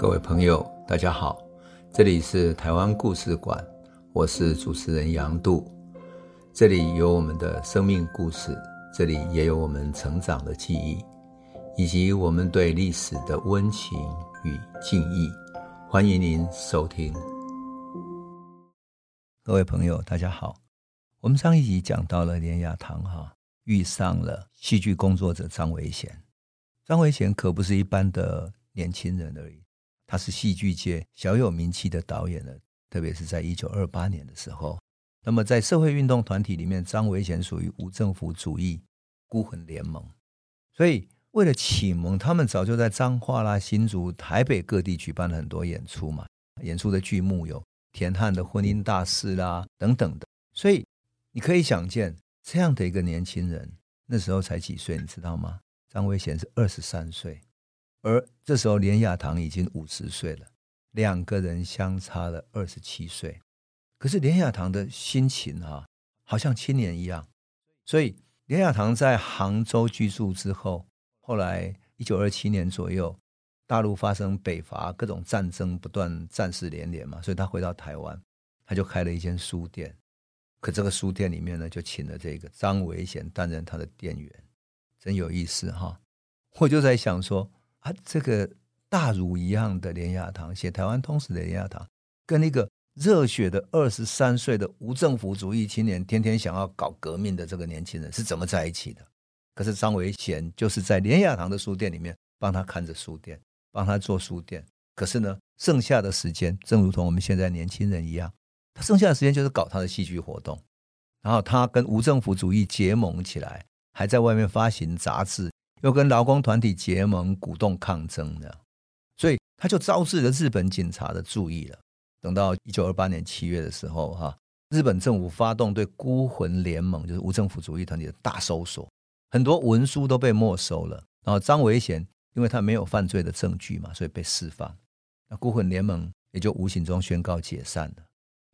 各位朋友，大家好，这里是台湾故事馆，我是主持人杨度，这里有我们的生命故事，这里也有我们成长的记忆，以及我们对历史的温情与敬意。欢迎您收听。各位朋友，大家好，我们上一集讲到了连雅堂哈遇上了戏剧工作者张维贤，张维贤可不是一般的年轻人而已。他是戏剧界小有名气的导演了，特别是在一九二八年的时候。那么在社会运动团体里面，张维贤属于无政府主义孤魂联盟，所以为了启蒙，他们早就在彰化啦、新竹、台北各地举办了很多演出嘛。演出的剧目有田汉的婚姻大事啦等等的。所以你可以想见，这样的一个年轻人，那时候才几岁，你知道吗？张维贤是二十三岁。而这时候，连雅堂已经五十岁了，两个人相差了二十七岁。可是连雅堂的心情啊，好像青年一样。所以，连雅堂在杭州居住之后，后来一九二七年左右，大陆发生北伐，各种战争不断，战事连连嘛，所以他回到台湾，他就开了一间书店。可这个书店里面呢，就请了这个张维贤担任他的店员，真有意思哈。我就在想说。啊，这个大儒一样的连雅堂，写台湾通史的连雅堂，跟那个热血的二十三岁的无政府主义青年，天天想要搞革命的这个年轻人是怎么在一起的？可是张维贤就是在连雅堂的书店里面帮他看着书店，帮他做书店。可是呢，剩下的时间，正如同我们现在年轻人一样，他剩下的时间就是搞他的戏剧活动。然后他跟无政府主义结盟起来，还在外面发行杂志。又跟劳工团体结盟，鼓动抗争的，所以他就招致了日本警察的注意了。等到一九二八年七月的时候，哈，日本政府发动对孤魂联盟，就是无政府主义团体的大搜索，很多文书都被没收了。然后张维贤因为他没有犯罪的证据嘛，所以被释放。那孤魂联盟也就无形中宣告解散了。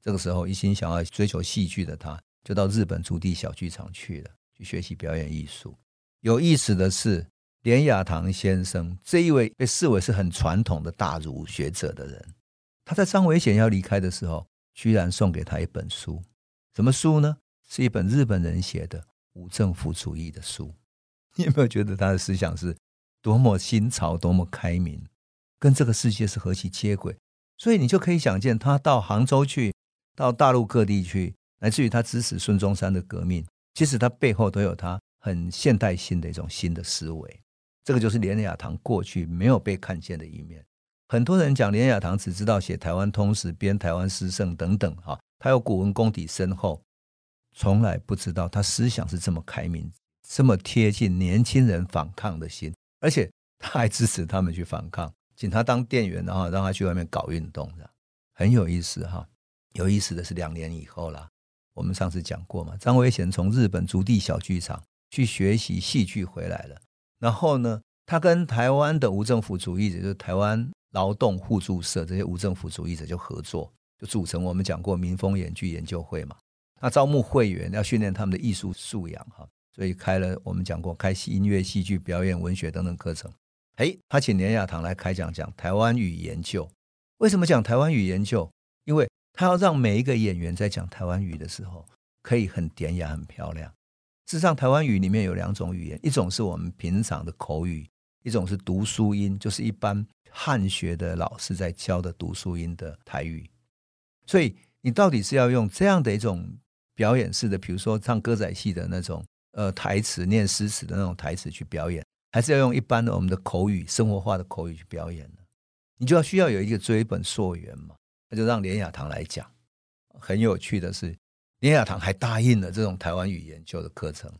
这个时候，一心想要追求戏剧的他，就到日本筑地小剧场去了，去学习表演艺术。有意思的是，连雅堂先生这一位被视为是很传统的大儒学者的人，他在张维贤要离开的时候，居然送给他一本书，什么书呢？是一本日本人写的无政府主义的书。你有没有觉得他的思想是多么新潮、多么开明，跟这个世界是何其接轨？所以你就可以想见，他到杭州去，到大陆各地去，乃至于他支持孙中山的革命，其实他背后都有他。很现代性的一种新的思维，这个就是连雅堂过去没有被看见的一面。很多人讲连雅堂只知道写台湾通史、编台湾诗圣等等，哈，他有古文功底深厚，从来不知道他思想是这么开明、这么贴近年轻人反抗的心，而且他还支持他们去反抗，请他当店员，然后让他去外面搞运动，很有意思哈。有意思的是，两年以后啦，我们上次讲过嘛，张维贤从日本筑地小剧场。去学习戏剧回来了，然后呢，他跟台湾的无政府主义者，就是台湾劳动互助社这些无政府主义者就合作，就组成我们讲过民风演剧研究会嘛。那招募会员要训练他们的艺术素养哈，所以开了我们讲过开音乐、戏剧表演、文学等等课程。诶，他请连雅堂来开讲讲台湾语研究。为什么讲台湾语研究？因为他要让每一个演员在讲台湾语的时候，可以很典雅、很漂亮。事实上，台湾语里面有两种语言，一种是我们平常的口语，一种是读书音，就是一般汉学的老师在教的读书音的台语。所以，你到底是要用这样的一种表演式的，比如说唱歌仔戏的那种呃台词、念诗词的那种台词去表演，还是要用一般的我们的口语、生活化的口语去表演呢？你就要需要有一个追本溯源嘛。那就让连雅堂来讲。很有趣的是。连雅堂还答应了这种台湾语研究的课程，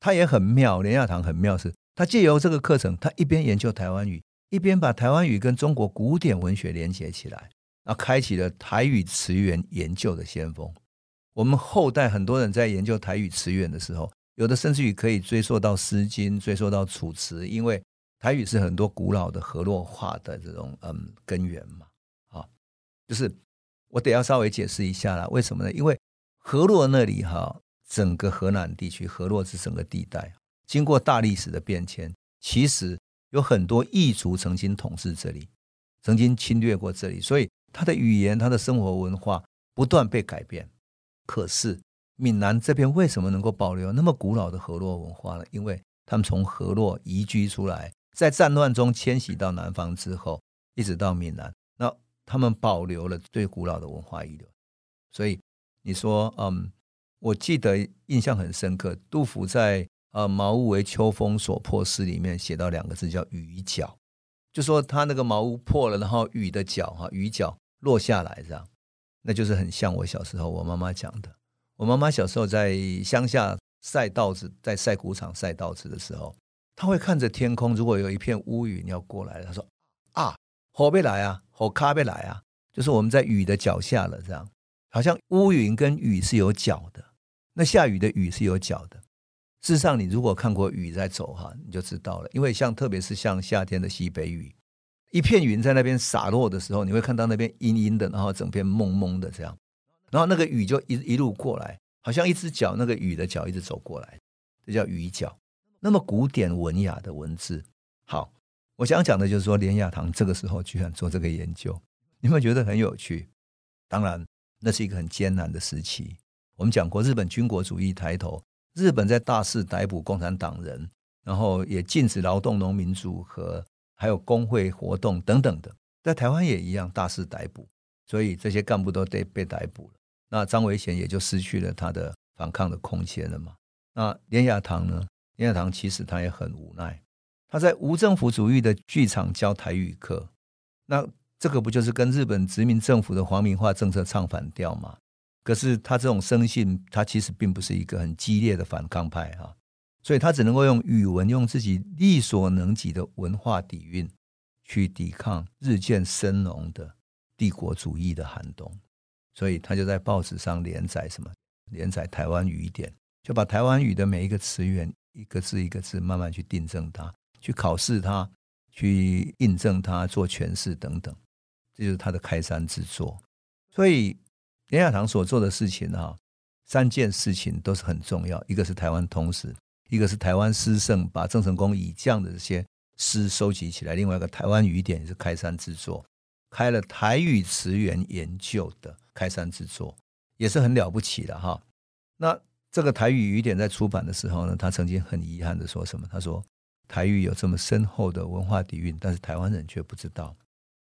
他也很妙。连雅堂很妙是，他借由这个课程，他一边研究台湾语，一边把台湾语跟中国古典文学连接起来，然后开启了台语词源研究的先锋。我们后代很多人在研究台语词源的时候，有的甚至于可以追溯到《诗经》，追溯到《楚辞》，因为台语是很多古老的河洛话的这种嗯根源嘛。啊，就是我得要稍微解释一下啦，为什么呢？因为河洛那里哈，整个河南地区，河洛是整个地带，经过大历史的变迁，其实有很多异族曾经统治这里。曾经侵略过这里，所以他的语言、他的生活文化不断被改变。可是闽南这边为什么能够保留那么古老的河洛文化呢？因为他们从河洛移居出来，在战乱中迁徙到南方之后，一直到闽南，那他们保留了最古老的文化遗留。所以你说，嗯，我记得印象很深刻，杜甫在。呃，茅屋为秋风所破诗里面写到两个字叫雨脚，就说他那个茅屋破了，然后雨的脚哈，雨脚落下来这样，那就是很像我小时候我妈妈讲的。我妈妈小时候在乡下晒稻子，在晒谷场晒稻子的时候，她会看着天空，如果有一片乌云要过来了，她说啊，火别来啊，火咖别来啊，就是我们在雨的脚下了这样，好像乌云跟雨是有脚的，那下雨的雨是有脚的。事实上，你如果看过雨在走哈，你就知道了。因为像特别是像夏天的西北雨，一片云在那边洒落的时候，你会看到那边阴阴的，然后整片蒙蒙的这样，然后那个雨就一一路过来，好像一只脚，那个雨的脚一直走过来，这叫雨脚。那么古典文雅的文字，好，我想讲的就是说，连雅堂这个时候居然做这个研究，你会觉得很有趣。当然，那是一个很艰难的时期。我们讲过，日本军国主义抬头。日本在大肆逮捕共产党人，然后也禁止劳动农民组合，还有工会活动等等的，在台湾也一样大肆逮捕，所以这些干部都得被逮捕了。那张维贤也就失去了他的反抗的空间了嘛。那连雅堂呢？连雅堂其实他也很无奈，他在无政府主义的剧场教台语课，那这个不就是跟日本殖民政府的皇民化政策唱反调吗？可是他这种生性，他其实并不是一个很激烈的反抗派哈，所以他只能够用语文，用自己力所能及的文化底蕴，去抵抗日渐深浓的帝国主义的寒冬。所以他就在报纸上连载什么，连载台湾语典，就把台湾语的每一个词源，一个字一个字慢慢去订正它，去考试它，去印证它，做诠释等等，这就是他的开山之作。所以。林雅堂所做的事情哈，三件事情都是很重要。一个是台湾通史，一个是台湾诗圣，把郑成功以降的这些诗收集起来；另外一个台湾语典也是开山之作，开了台语词源研究的开山之作，也是很了不起的哈。那这个台语语典在出版的时候呢，他曾经很遗憾的说什么？他说台语有这么深厚的文化底蕴，但是台湾人却不知道。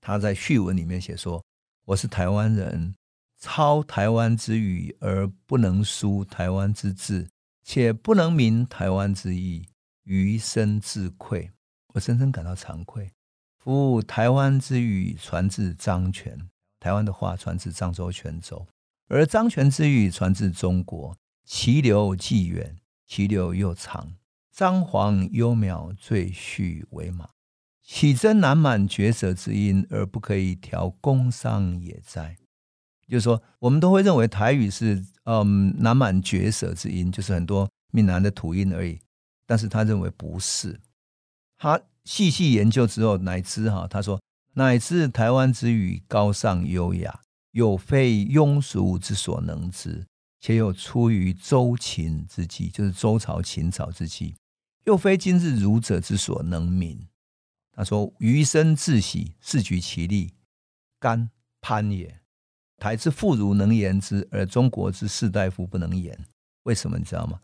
他在序文里面写说：“我是台湾人。”操台湾之语而不能书台湾之志，且不能明台湾之意，余生自愧。我深深感到惭愧。夫台湾之语传自漳泉，台湾的话传自漳州、泉州，而漳泉之语传自中国，其流既远，其流又长。张皇幽渺，最序为马，岂真南满绝舌之音，而不可以调工商也哉？就是说，我们都会认为台语是嗯南满绝舌之音，就是很多闽南的土音而已。但是他认为不是，他细细研究之后乃知哈，他说乃至台湾之语高尚优雅，有非庸俗之所能知，且有出于周秦之际，就是周朝秦朝之际，又非今日儒者之所能明。他说余生自喜，自举其例，甘潘也。台之妇孺能言之，而中国之士大夫不能言。为什么你知道吗？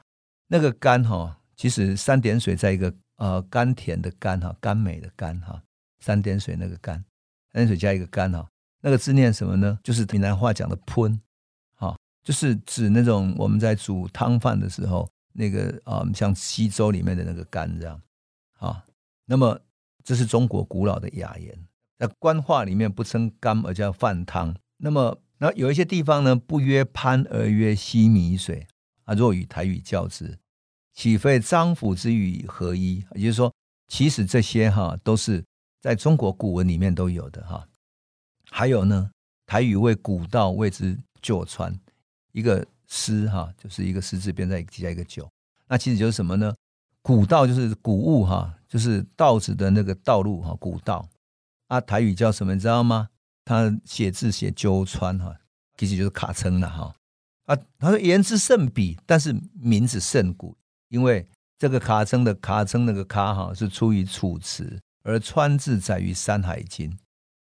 那个甘哈，其实三点水在一个呃甘甜的甘哈，甘美的甘哈，三点水那个甘，三点水加一个甘哈，那个字念什么呢？就是闽南话讲的喷，哈，就是指那种我们在煮汤饭的时候，那个啊、像稀粥里面的那个甘这样，啊，那么这是中国古老的雅言，在官话里面不称甘而叫饭汤，那么。那有一些地方呢，不曰潘而曰西米水啊。若与台语较之，岂非漳府之语合一？也就是说，其实这些哈都是在中国古文里面都有的哈。还有呢，台语为古道谓之旧川，一个诗哈，就是一个诗字边再加一个旧，那其实就是什么呢？古道就是古物哈，就是稻子的那个道路哈，古道啊。台语叫什么？你知道吗？他写字写鸠川哈，其实就是卡称了哈啊。他说言之甚鄙，但是名之甚古，因为这个卡称的卡称那个卡哈是出于《楚辞》，而川字载于《山海经》，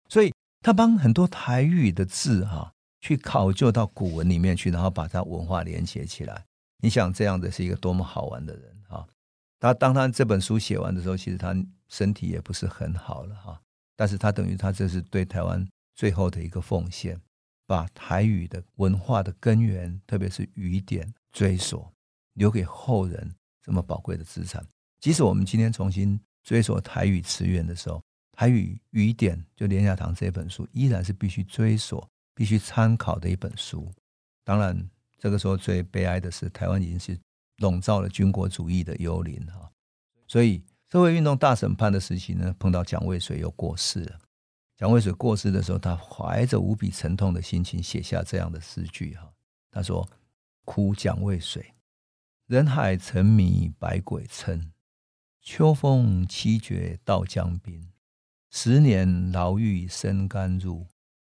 所以他帮很多台语的字哈，去考究到古文里面去，然后把它文化连接起来。你想这样的是一个多么好玩的人哈！他当他这本书写完的时候，其实他身体也不是很好了哈。但是他等于他这是对台湾最后的一个奉献，把台语的文化的根源，特别是语典追索，留给后人这么宝贵的资产。即使我们今天重新追索台语词源的时候，台语语典就连雅堂这本书依然是必须追索、必须参考的一本书。当然。这个时候最悲哀的是，台湾已经是笼罩了军国主义的幽灵哈，所以社会运动大审判的时期呢，碰到蒋渭水又过世了。蒋渭水过世的时候，他怀着无比沉痛的心情写下这样的诗句哈，他说：“哭蒋渭水，人海沉迷百鬼嗔，秋风凄绝到江滨，十年牢狱深甘入，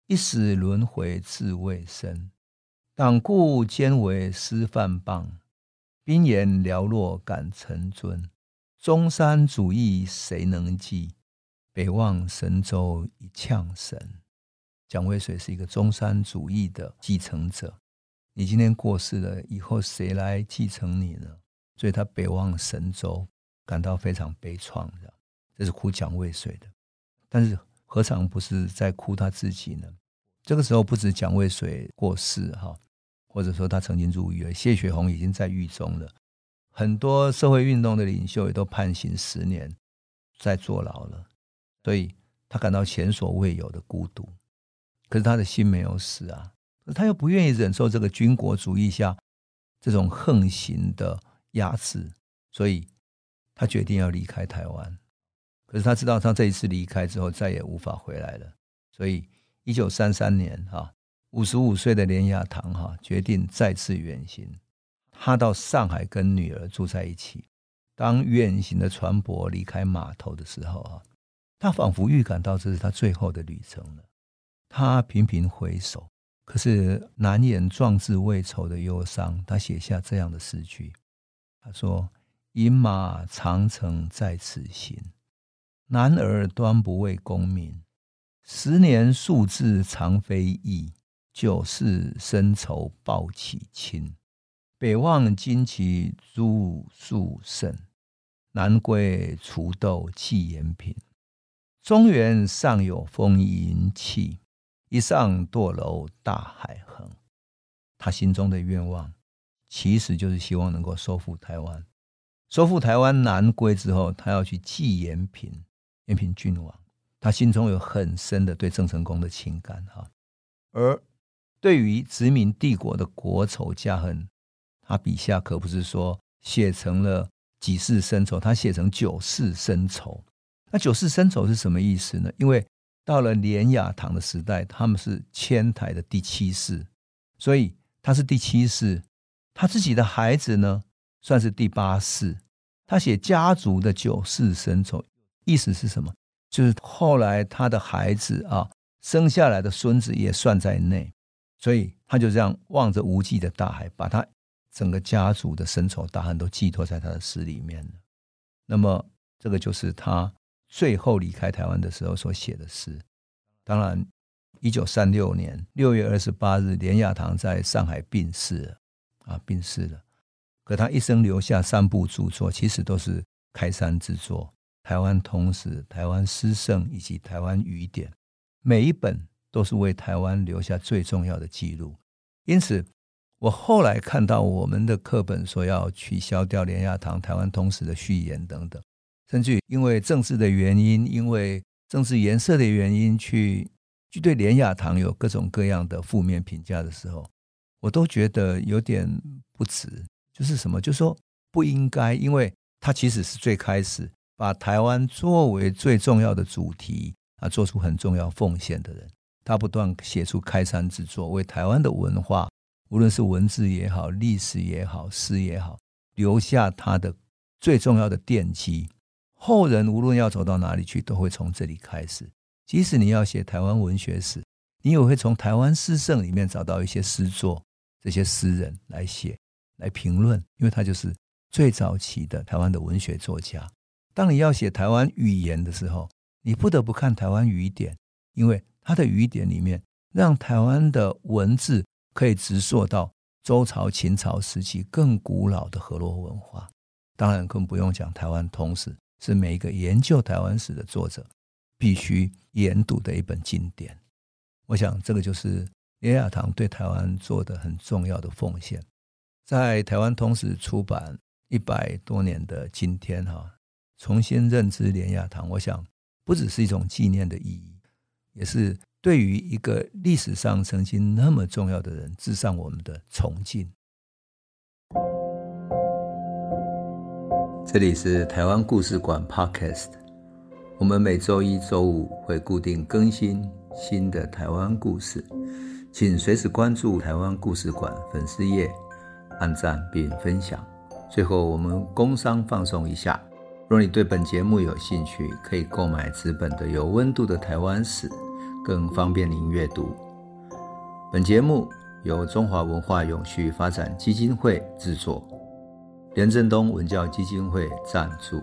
一死轮回自未生。”党固兼为师范棒，兵言寥落感成尊。中山主义谁能继？北望神州一呛神。蒋渭水是一个中山主义的继承者。你今天过世了，以后谁来继承你呢？所以他北望神州，感到非常悲怆的。这是哭蒋渭水的，但是何尝不是在哭他自己呢？这个时候不止蒋渭水过世哈。或者说他曾经入狱了，谢雪红已经在狱中了，很多社会运动的领袖也都判刑十年，在坐牢了，所以他感到前所未有的孤独。可是他的心没有死啊，他又不愿意忍受这个军国主义下这种横行的压制，所以他决定要离开台湾。可是他知道他这一次离开之后再也无法回来了，所以一九三三年啊。五十五岁的连雅堂哈决定再次远行，他到上海跟女儿住在一起。当远行的船舶离开码头的时候啊，他仿佛预感到这是他最后的旅程了。他频频回首，可是难掩壮志未酬的忧伤。他写下这样的诗句：“他说，饮马长城在此行，男儿端不畏功名。十年数字常非易。”九世深仇报岂轻？北望旌旗朱树盛，南归锄豆寄延平。中原尚有风云气，一上堕楼大海横。他心中的愿望，其实就是希望能够收复台湾。收复台湾南归之后，他要去寄延平，延平郡王。他心中有很深的对郑成功的情感哈，而。对于殖民帝国的国仇家恨，他笔下可不是说写成了几世深仇，他写成九世深仇。那九世深仇是什么意思呢？因为到了连雅堂的时代，他们是迁台的第七世，所以他是第七世。他自己的孩子呢，算是第八世。他写家族的九世深仇，意思是什么？就是后来他的孩子啊，生下来的孙子也算在内。所以他就这样望着无际的大海，把他整个家族的深仇大恨都寄托在他的诗里面了。那么，这个就是他最后离开台湾的时候所写的诗。当然，一九三六年六月二十八日，连雅堂在上海病逝了啊，病逝了。可他一生留下三部著作，其实都是开山之作：《台湾通史》、《台湾诗圣》以及《台湾语典》，每一本。都是为台湾留下最重要的记录，因此我后来看到我们的课本说要取消掉连雅堂《台湾通史》的序言等等，甚至因为政治的原因，因为政治颜色的原因，去去对连雅堂有各种各样的负面评价的时候，我都觉得有点不值。就是什么？就是说不应该，因为他其实是最开始把台湾作为最重要的主题啊，做出很重要奉献的人。他不断写出开山之作，为台湾的文化，无论是文字也好、历史也好、诗也好，留下他的最重要的奠基。后人无论要走到哪里去，都会从这里开始。即使你要写台湾文学史，你也会从台湾诗圣里面找到一些诗作，这些诗人来写、来评论，因为他就是最早期的台湾的文学作家。当你要写台湾语言的时候，你不得不看台湾语典。因为他的语典里面，让台湾的文字可以直溯到周朝、秦朝时期更古老的河洛文化。当然，更不用讲台湾通史，是每一个研究台湾史的作者必须研读的一本经典。我想，这个就是连雅堂对台湾做的很重要的奉献。在台湾通史出版一百多年的今天，哈，重新认知连雅堂，我想不只是一种纪念的意义，也是对于一个历史上曾经那么重要的人致上我们的崇敬。这里是台湾故事馆 Podcast，我们每周一、周五会固定更新新的台湾故事，请随时关注台湾故事馆粉丝页，按赞并分享。最后，我们工商放送一下。若你对本节目有兴趣，可以购买纸本的《有温度的台湾史》，更方便您阅读。本节目由中华文化永续发展基金会制作，连振东文教基金会赞助。